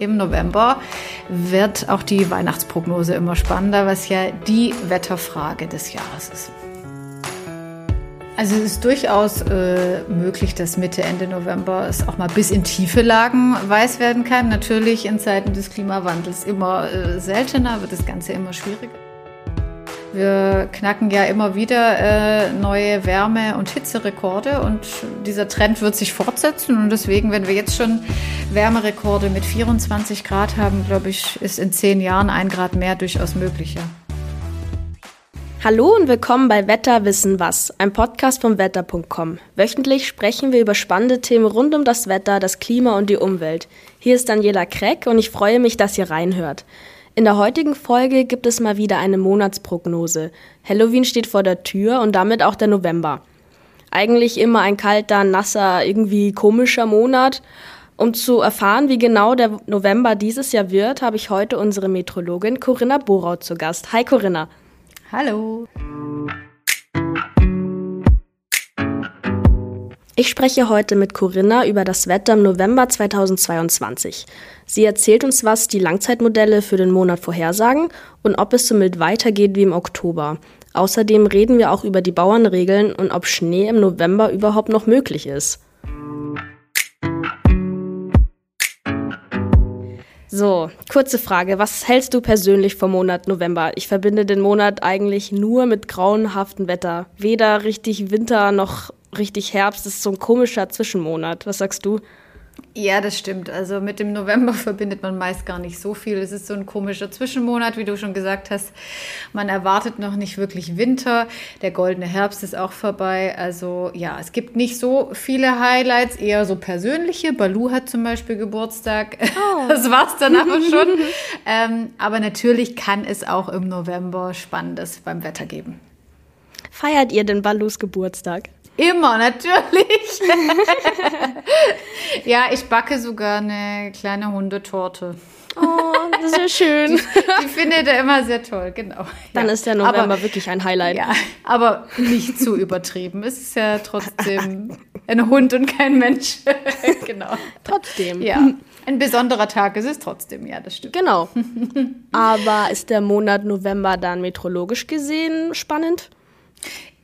Im November wird auch die Weihnachtsprognose immer spannender, was ja die Wetterfrage des Jahres ist. Also es ist durchaus äh, möglich, dass Mitte, Ende November es auch mal bis in tiefe Lagen weiß werden kann. Natürlich in Zeiten des Klimawandels immer äh, seltener, wird das Ganze immer schwieriger. Wir knacken ja immer wieder äh, neue Wärme- und Hitzerekorde und dieser Trend wird sich fortsetzen. Und deswegen, wenn wir jetzt schon Wärmerekorde mit 24 Grad haben, glaube ich, ist in zehn Jahren ein Grad mehr durchaus möglicher. Hallo und willkommen bei Wetter wissen was, ein Podcast vom Wetter.com. Wöchentlich sprechen wir über spannende Themen rund um das Wetter, das Klima und die Umwelt. Hier ist Daniela Kreck und ich freue mich, dass ihr reinhört. In der heutigen Folge gibt es mal wieder eine Monatsprognose. Halloween steht vor der Tür und damit auch der November. Eigentlich immer ein kalter, nasser, irgendwie komischer Monat. Um zu erfahren, wie genau der November dieses Jahr wird, habe ich heute unsere Metrologin Corinna Borau zu Gast. Hi Corinna. Hallo. Ich spreche heute mit Corinna über das Wetter im November 2022. Sie erzählt uns, was die Langzeitmodelle für den Monat vorhersagen und ob es so mild weitergeht wie im Oktober. Außerdem reden wir auch über die Bauernregeln und ob Schnee im November überhaupt noch möglich ist. So, kurze Frage. Was hältst du persönlich vom Monat November? Ich verbinde den Monat eigentlich nur mit grauenhaftem Wetter. Weder richtig Winter noch richtig Herbst. Das ist so ein komischer Zwischenmonat. Was sagst du? Ja, das stimmt. Also mit dem November verbindet man meist gar nicht so viel. Es ist so ein komischer Zwischenmonat, wie du schon gesagt hast. Man erwartet noch nicht wirklich Winter. Der goldene Herbst ist auch vorbei. Also ja, es gibt nicht so viele Highlights, eher so persönliche. Balu hat zum Beispiel Geburtstag. Oh. Das war's dann aber schon. ähm, aber natürlich kann es auch im November Spannendes beim Wetter geben. Feiert ihr denn Balus Geburtstag? Immer, natürlich. ja, ich backe sogar eine kleine Hundetorte. Oh, das ist ja schön. Die, die findet er immer sehr toll, genau. Dann ja. ist der November aber, wirklich ein Highlight. Ja, aber nicht zu übertrieben. Es ist ja trotzdem ein Hund und kein Mensch. genau. Trotzdem. Ja. Ein besonderer Tag ist es trotzdem, ja, das stimmt. Genau. Aber ist der Monat November dann meteorologisch gesehen spannend?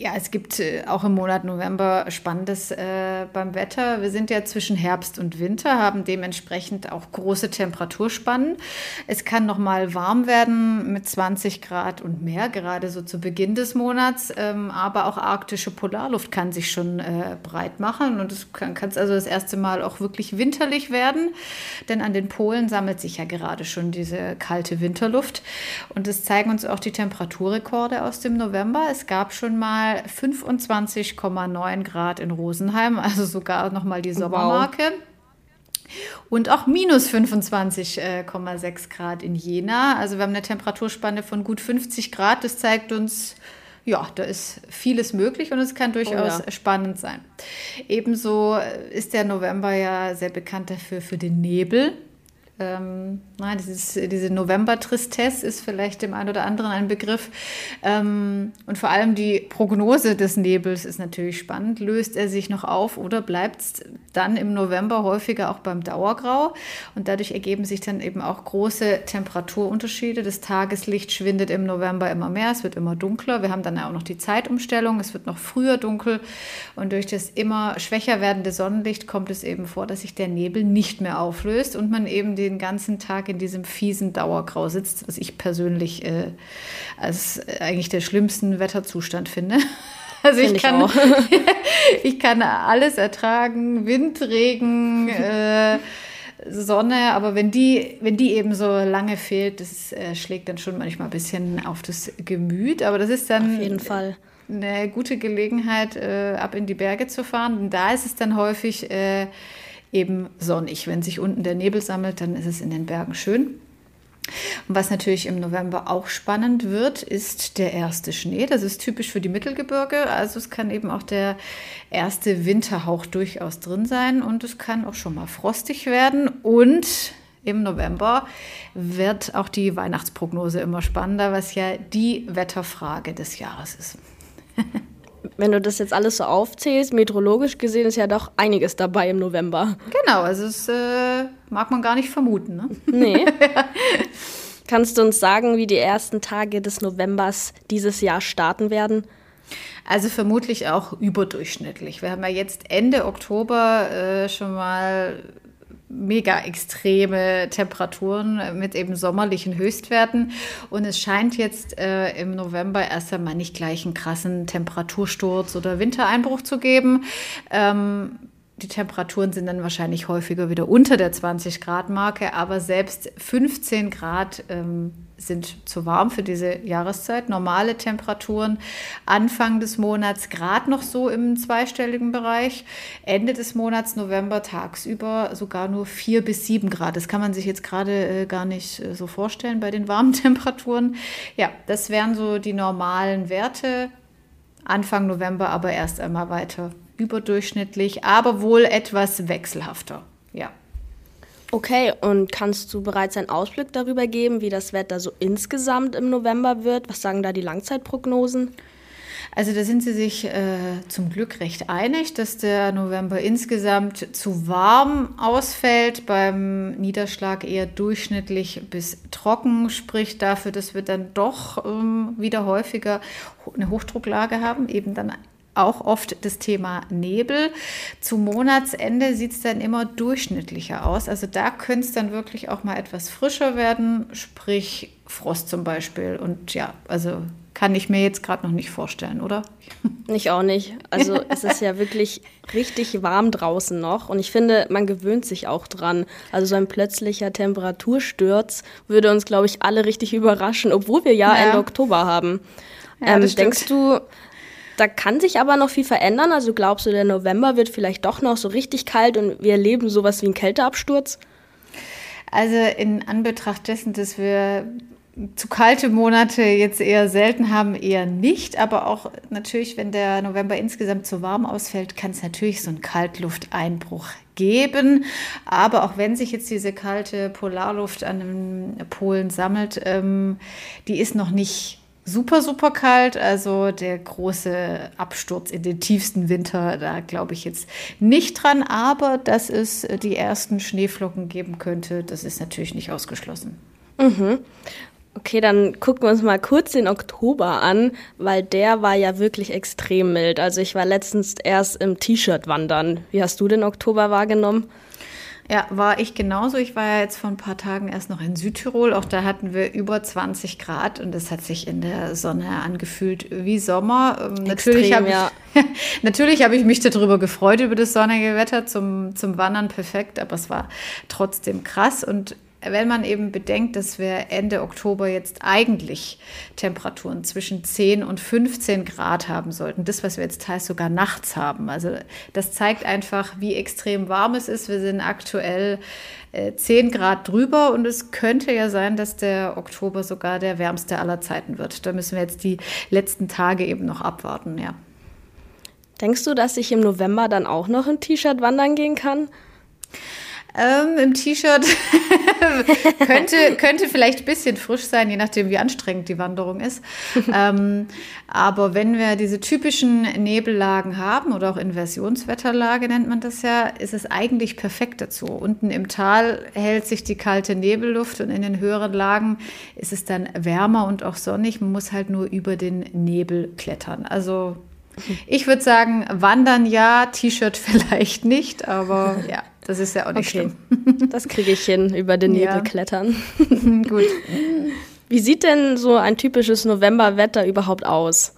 Ja, es gibt äh, auch im Monat November Spannendes äh, beim Wetter. Wir sind ja zwischen Herbst und Winter, haben dementsprechend auch große Temperaturspannen. Es kann noch mal warm werden mit 20 Grad und mehr, gerade so zu Beginn des Monats. Ähm, aber auch arktische Polarluft kann sich schon äh, breit machen und es kann es also das erste Mal auch wirklich winterlich werden, denn an den Polen sammelt sich ja gerade schon diese kalte Winterluft und es zeigen uns auch die Temperaturrekorde aus dem November. Es gab schon mal 25,9 Grad in Rosenheim, also sogar nochmal die Sommermarke. Wow. Und auch minus 25,6 Grad in Jena. Also wir haben eine Temperaturspanne von gut 50 Grad. Das zeigt uns, ja, da ist vieles möglich und es kann durchaus oh ja. spannend sein. Ebenso ist der November ja sehr bekannt dafür für den Nebel. Ähm, na, dieses, diese November-Tristesse ist vielleicht dem einen oder anderen ein Begriff. Ähm, und vor allem die Prognose des Nebels ist natürlich spannend. Löst er sich noch auf oder bleibt es dann im November häufiger auch beim Dauergrau? Und dadurch ergeben sich dann eben auch große Temperaturunterschiede. Das Tageslicht schwindet im November immer mehr, es wird immer dunkler. Wir haben dann auch noch die Zeitumstellung, es wird noch früher dunkel. Und durch das immer schwächer werdende Sonnenlicht kommt es eben vor, dass sich der Nebel nicht mehr auflöst und man eben die den ganzen Tag in diesem fiesen Dauergrau sitzt, was ich persönlich äh, als eigentlich der schlimmsten Wetterzustand finde. Also ich, ich kann, ich kann alles ertragen, Wind, Regen, äh, Sonne, aber wenn die, wenn die eben so lange fehlt, das äh, schlägt dann schon manchmal ein bisschen auf das Gemüt. Aber das ist dann auf jeden Fall eine gute Gelegenheit, äh, ab in die Berge zu fahren. Und da ist es dann häufig äh, eben sonnig. Wenn sich unten der Nebel sammelt, dann ist es in den Bergen schön. Und was natürlich im November auch spannend wird, ist der erste Schnee. Das ist typisch für die Mittelgebirge. Also es kann eben auch der erste Winterhauch durchaus drin sein und es kann auch schon mal frostig werden. Und im November wird auch die Weihnachtsprognose immer spannender, was ja die Wetterfrage des Jahres ist. wenn du das jetzt alles so aufzählst, meteorologisch gesehen ist ja doch einiges dabei im November. Genau, also das äh, mag man gar nicht vermuten. Ne? Nee. Kannst du uns sagen, wie die ersten Tage des Novembers dieses Jahr starten werden? Also vermutlich auch überdurchschnittlich. Wir haben ja jetzt Ende Oktober äh, schon mal mega extreme Temperaturen mit eben sommerlichen Höchstwerten. Und es scheint jetzt äh, im November erst einmal nicht gleich einen krassen Temperatursturz oder Wintereinbruch zu geben. Ähm, die Temperaturen sind dann wahrscheinlich häufiger wieder unter der 20 Grad Marke, aber selbst 15 Grad ähm, sind zu warm für diese Jahreszeit. Normale Temperaturen Anfang des Monats gerade noch so im zweistelligen Bereich. Ende des Monats November tagsüber sogar nur 4 bis 7 Grad. Das kann man sich jetzt gerade äh, gar nicht äh, so vorstellen bei den warmen Temperaturen. Ja, das wären so die normalen Werte. Anfang November aber erst einmal weiter überdurchschnittlich, aber wohl etwas wechselhafter. Ja. Okay, und kannst du bereits einen Ausblick darüber geben, wie das Wetter so insgesamt im November wird? Was sagen da die Langzeitprognosen? Also da sind sie sich äh, zum Glück recht einig, dass der November insgesamt zu warm ausfällt, beim Niederschlag eher durchschnittlich bis trocken, spricht dafür, dass wir dann doch ähm, wieder häufiger eine Hochdrucklage haben, eben dann auch oft das Thema Nebel. Zum Monatsende sieht es dann immer durchschnittlicher aus. Also da könnte es dann wirklich auch mal etwas frischer werden, sprich Frost zum Beispiel. Und ja, also kann ich mir jetzt gerade noch nicht vorstellen, oder? Ich auch nicht. Also es ist ja wirklich richtig warm draußen noch und ich finde, man gewöhnt sich auch dran. Also so ein plötzlicher Temperatursturz würde uns, glaube ich, alle richtig überraschen, obwohl wir ja, ja. Ende Oktober haben. Ja, ähm, denkst du, da kann sich aber noch viel verändern. Also glaubst du, der November wird vielleicht doch noch so richtig kalt und wir erleben sowas wie einen Kälteabsturz? Also in Anbetracht dessen, dass wir zu kalte Monate jetzt eher selten haben, eher nicht. Aber auch natürlich, wenn der November insgesamt zu warm ausfällt, kann es natürlich so einen Kaltlufteinbruch geben. Aber auch wenn sich jetzt diese kalte Polarluft an den Polen sammelt, ähm, die ist noch nicht super, super kalt. Also der große Absturz in den tiefsten Winter, da glaube ich jetzt nicht dran. Aber dass es die ersten Schneeflocken geben könnte, das ist natürlich nicht ausgeschlossen. Mhm. Okay, dann gucken wir uns mal kurz den Oktober an, weil der war ja wirklich extrem mild. Also ich war letztens erst im T-Shirt wandern. Wie hast du den Oktober wahrgenommen? Ja, war ich genauso. Ich war ja jetzt vor ein paar Tagen erst noch in Südtirol. Auch da hatten wir über 20 Grad und es hat sich in der Sonne angefühlt wie Sommer. Ähm, Extrem, natürlich habe ja. ich, natürlich hab ich mich darüber gefreut, über das sonnige Wetter zum, zum Wandern perfekt, aber es war trotzdem krass. Und wenn man eben bedenkt, dass wir Ende Oktober jetzt eigentlich Temperaturen zwischen 10 und 15 Grad haben sollten, das, was wir jetzt teils sogar nachts haben. Also das zeigt einfach, wie extrem warm es ist. Wir sind aktuell äh, 10 Grad drüber und es könnte ja sein, dass der Oktober sogar der wärmste aller Zeiten wird. Da müssen wir jetzt die letzten Tage eben noch abwarten, ja. Denkst du, dass ich im November dann auch noch im T-Shirt wandern gehen kann? Ähm, Im T-Shirt könnte, könnte vielleicht ein bisschen frisch sein, je nachdem, wie anstrengend die Wanderung ist. ähm, aber wenn wir diese typischen Nebellagen haben oder auch Inversionswetterlage nennt man das ja, ist es eigentlich perfekt dazu. Unten im Tal hält sich die kalte Nebelluft und in den höheren Lagen ist es dann wärmer und auch sonnig. Man muss halt nur über den Nebel klettern. Also ich würde sagen, wandern ja, T-Shirt vielleicht nicht, aber ja. Das ist ja auch nicht okay. schlimm. Das kriege ich hin, über den Nebel ja. klettern. Gut. Wie sieht denn so ein typisches Novemberwetter überhaupt aus?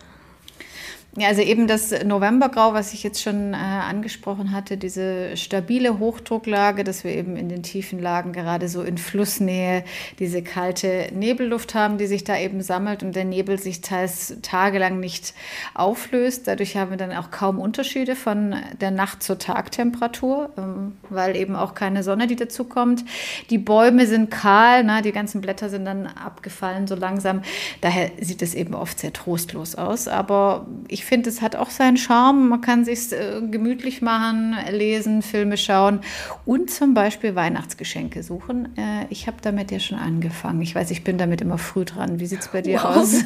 Ja, also eben das Novembergrau, was ich jetzt schon äh, angesprochen hatte, diese stabile Hochdrucklage, dass wir eben in den tiefen Lagen gerade so in Flussnähe diese kalte Nebelluft haben, die sich da eben sammelt und der Nebel sich teils tagelang nicht auflöst. Dadurch haben wir dann auch kaum Unterschiede von der Nacht zur Tagtemperatur, ähm, weil eben auch keine Sonne, die dazu kommt. Die Bäume sind kahl, na, die ganzen Blätter sind dann abgefallen so langsam. Daher sieht es eben oft sehr trostlos aus. Aber ich finde, es hat auch seinen Charme. Man kann sich äh, gemütlich machen, lesen, Filme schauen und zum Beispiel Weihnachtsgeschenke suchen. Äh, ich habe damit ja schon angefangen. Ich weiß, ich bin damit immer früh dran. Wie sieht es bei dir wow. aus?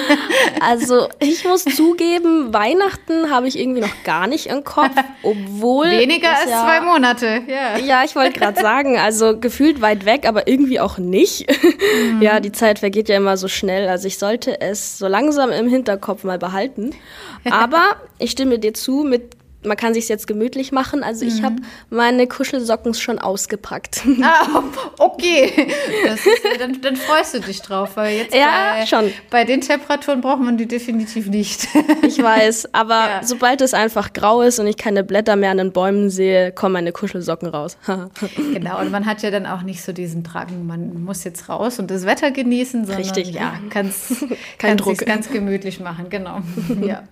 also ich muss zugeben, Weihnachten habe ich irgendwie noch gar nicht im Kopf, obwohl weniger als ja, zwei Monate. Ja, ja ich wollte gerade sagen, also gefühlt weit weg, aber irgendwie auch nicht. Mhm. Ja, die Zeit vergeht ja immer so schnell. Also ich sollte es so langsam im Hinterkopf mal behalten. Aber ich stimme dir zu, mit man kann sich jetzt gemütlich machen. Also ich mhm. habe meine Kuschelsocken schon ausgepackt. Ah, okay. Ist, dann, dann, freust du dich drauf, weil jetzt ja, bei, schon. bei den Temperaturen braucht man die definitiv nicht. Ich weiß, aber ja. sobald es einfach grau ist und ich keine Blätter mehr an den Bäumen sehe, kommen meine Kuschelsocken raus. genau, und man hat ja dann auch nicht so diesen Drang, man muss jetzt raus und das Wetter genießen, sondern Richtig. ja, kannst, Kein kannst Druck. ganz gemütlich machen, genau. Ja.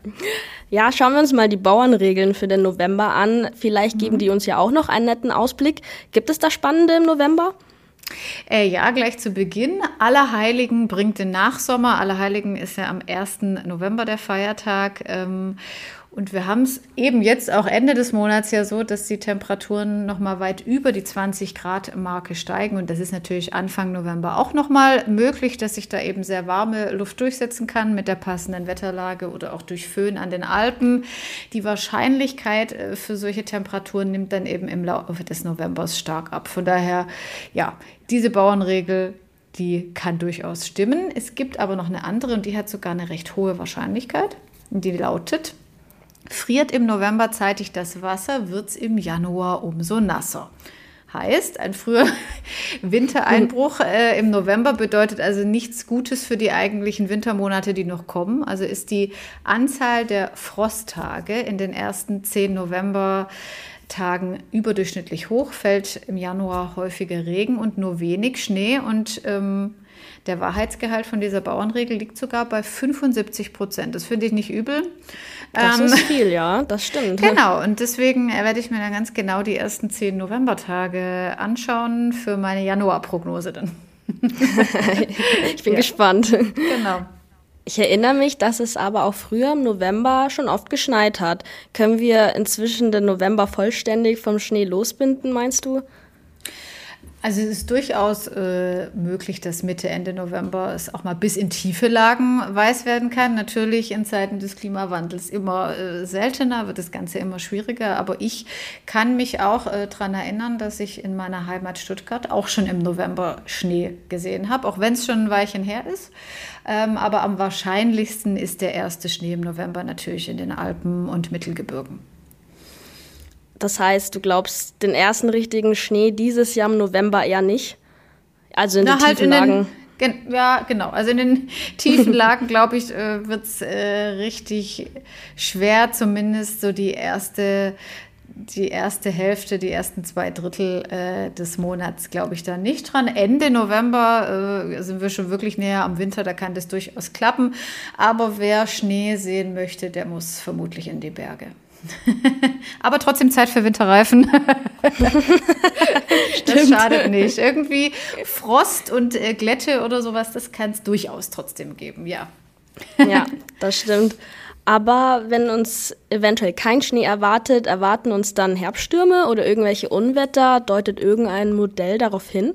ja, schauen wir uns mal die Bauernregeln für den November an. Vielleicht geben mhm. die uns ja auch noch einen netten Ausblick. Gibt es da Spannende im November? Äh, ja, gleich zu Beginn. Allerheiligen bringt den Nachsommer. Allerheiligen ist ja am 1. November der Feiertag. Ähm, und wir haben es eben jetzt auch Ende des Monats ja so, dass die Temperaturen noch mal weit über die 20 Grad Marke steigen. Und das ist natürlich Anfang November auch noch mal möglich, dass sich da eben sehr warme Luft durchsetzen kann mit der passenden Wetterlage oder auch durch Föhn an den Alpen. Die Wahrscheinlichkeit äh, für solche Temperaturen nimmt dann eben im Laufe des Novembers stark ab. Von daher, ja, diese Bauernregel die kann durchaus stimmen. Es gibt aber noch eine andere und die hat sogar eine recht hohe Wahrscheinlichkeit. Die lautet, Friert im November zeitig das Wasser, wird es im Januar umso nasser. Heißt, ein früher Wintereinbruch äh, im November bedeutet also nichts Gutes für die eigentlichen Wintermonate, die noch kommen. Also ist die Anzahl der Frosttage in den ersten zehn Novembertagen überdurchschnittlich hoch, fällt im Januar häufiger Regen und nur wenig Schnee und ähm, der Wahrheitsgehalt von dieser Bauernregel liegt sogar bei 75 Prozent. Das finde ich nicht übel. Das ähm, ist viel, ja, das stimmt. Genau, und deswegen werde ich mir dann ganz genau die ersten zehn Novembertage anschauen für meine Januarprognose dann. ich bin ja. gespannt. Genau. Ich erinnere mich, dass es aber auch früher im November schon oft geschneit hat. Können wir inzwischen den November vollständig vom Schnee losbinden, meinst du? Also es ist durchaus äh, möglich, dass Mitte, Ende November es auch mal bis in tiefe Lagen weiß werden kann. Natürlich in Zeiten des Klimawandels immer äh, seltener, wird das Ganze immer schwieriger. Aber ich kann mich auch äh, daran erinnern, dass ich in meiner Heimat Stuttgart auch schon im November Schnee gesehen habe, auch wenn es schon ein Weilchen her ist. Ähm, aber am wahrscheinlichsten ist der erste Schnee im November natürlich in den Alpen und Mittelgebirgen. Das heißt, du glaubst den ersten richtigen Schnee dieses Jahr im November eher nicht? Also in Na, den halt tiefen Lagen? Den, ja, genau. Also in den tiefen Lagen, glaube ich, äh, wird es äh, richtig schwer, zumindest so die erste, die erste Hälfte, die ersten zwei Drittel äh, des Monats, glaube ich, da nicht dran. Ende November äh, sind wir schon wirklich näher am Winter, da kann das durchaus klappen. Aber wer Schnee sehen möchte, der muss vermutlich in die Berge. Aber trotzdem Zeit für Winterreifen. das schadet nicht. Irgendwie Frost und äh, Glätte oder sowas, das kann es durchaus trotzdem geben, ja. ja, das stimmt. Aber wenn uns eventuell kein Schnee erwartet, erwarten uns dann Herbststürme oder irgendwelche Unwetter? Deutet irgendein Modell darauf hin?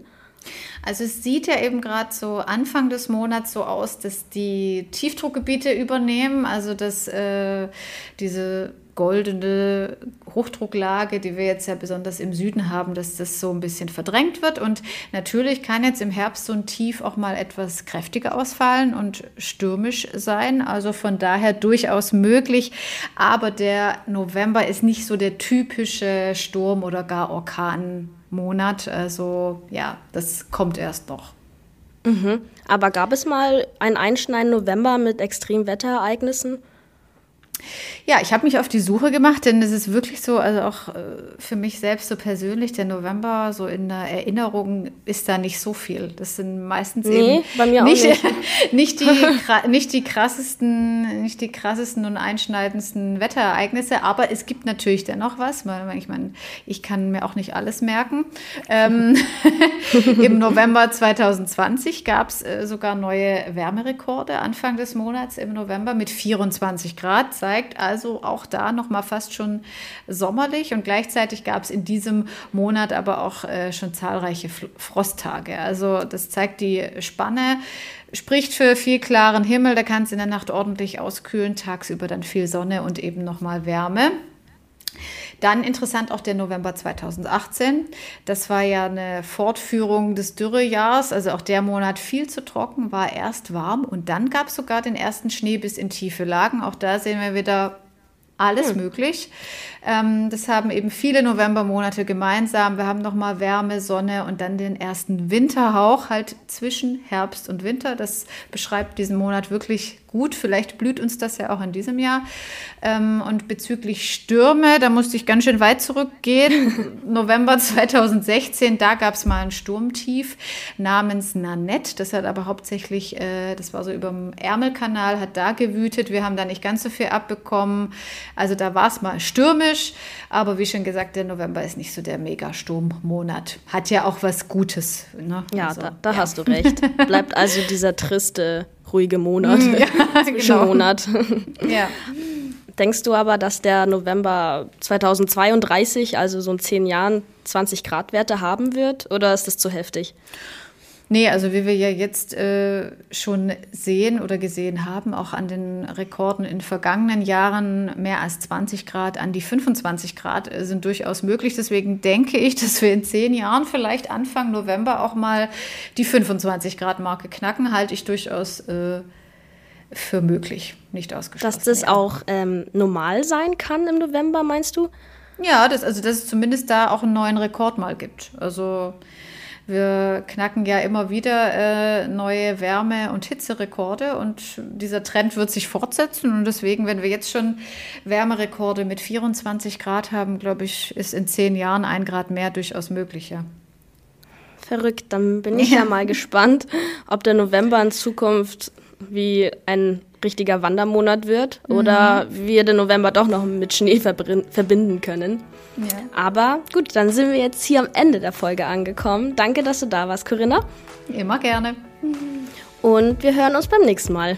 Also es sieht ja eben gerade so Anfang des Monats so aus, dass die Tiefdruckgebiete übernehmen, also dass äh, diese goldene Hochdrucklage, die wir jetzt ja besonders im Süden haben, dass das so ein bisschen verdrängt wird. Und natürlich kann jetzt im Herbst so ein Tief auch mal etwas kräftiger ausfallen und stürmisch sein. Also von daher durchaus möglich. Aber der November ist nicht so der typische Sturm- oder gar Orkanmonat. Also ja, das kommt erst noch. Mhm. Aber gab es mal einen einschneidenden November mit Extremwetterereignissen? Ja, ich habe mich auf die Suche gemacht, denn es ist wirklich so, also auch äh, für mich selbst so persönlich, der November so in der Erinnerung ist da nicht so viel. Das sind meistens nee, eben bei mir nicht, nicht. nicht, die, nicht die krassesten, nicht die krassesten und einschneidendsten Wetterereignisse, aber es gibt natürlich dennoch was. Ich meine, ich kann mir auch nicht alles merken. Ähm, Im November 2020 gab es sogar neue Wärmerekorde Anfang des Monats im November mit 24 Grad. Seit angezeigt. Also auch da nochmal fast schon sommerlich. Und gleichzeitig gab es in diesem Monat aber auch äh, schon zahlreiche Frosttage. Also das zeigt die Spanne spricht für viel klaren Himmel, da kann es in der Nacht ordentlich auskühlen, tagsüber dann viel Sonne und eben nochmal Wärme. Dann interessant auch der November 2018. Das war ja eine Fortführung des Dürrejahrs. Also auch der Monat viel zu trocken, war erst warm und dann gab es sogar den ersten Schnee bis in tiefe Lagen. Auch da sehen wir wieder alles hm. möglich. Ähm, das haben eben viele Novembermonate gemeinsam. Wir haben nochmal Wärme, Sonne und dann den ersten Winterhauch halt zwischen Herbst und Winter. Das beschreibt diesen Monat wirklich gut. Vielleicht blüht uns das ja auch in diesem Jahr. Ähm, und bezüglich Stürme, da musste ich ganz schön weit zurückgehen. November 2016, da gab es mal ein Sturmtief namens Nanette. Das hat aber hauptsächlich, äh, das war so über dem Ärmelkanal, hat da gewütet. Wir haben da nicht ganz so viel abbekommen. Also da war es mal stürmisch. Aber wie schon gesagt, der November ist nicht so der Megasturmmonat. Hat ja auch was Gutes. Ne? Ja, also, da, da ja. hast du recht. Bleibt also dieser triste ruhige Monat, mm, ja, Zwischenmonat. Genau. ja. Denkst du aber, dass der November 2032, also so in zehn Jahren, 20 Grad Werte haben wird? Oder ist das zu heftig? Nee, also wie wir ja jetzt äh, schon sehen oder gesehen haben, auch an den Rekorden in vergangenen Jahren, mehr als 20 Grad, an die 25 Grad äh, sind durchaus möglich. Deswegen denke ich, dass wir in zehn Jahren vielleicht Anfang November auch mal die 25 Grad Marke knacken, halte ich durchaus äh, für möglich, nicht ausgeschlossen. Dass das auch ähm, normal sein kann im November, meinst du? Ja, das, also dass es zumindest da auch einen neuen Rekord mal gibt. Also wir knacken ja immer wieder äh, neue Wärme- und Hitzerekorde und dieser Trend wird sich fortsetzen. Und deswegen, wenn wir jetzt schon Wärmerekorde mit 24 Grad haben, glaube ich, ist in zehn Jahren ein Grad mehr durchaus möglich. Ja. Verrückt, dann bin ich ja. ja mal gespannt, ob der November in Zukunft wie ein richtiger Wandermonat wird mhm. oder wir den November doch noch mit Schnee verbinden können. Ja. Aber gut, dann sind wir jetzt hier am Ende der Folge angekommen. Danke, dass du da warst, Corinna. Immer gerne. Und wir hören uns beim nächsten Mal.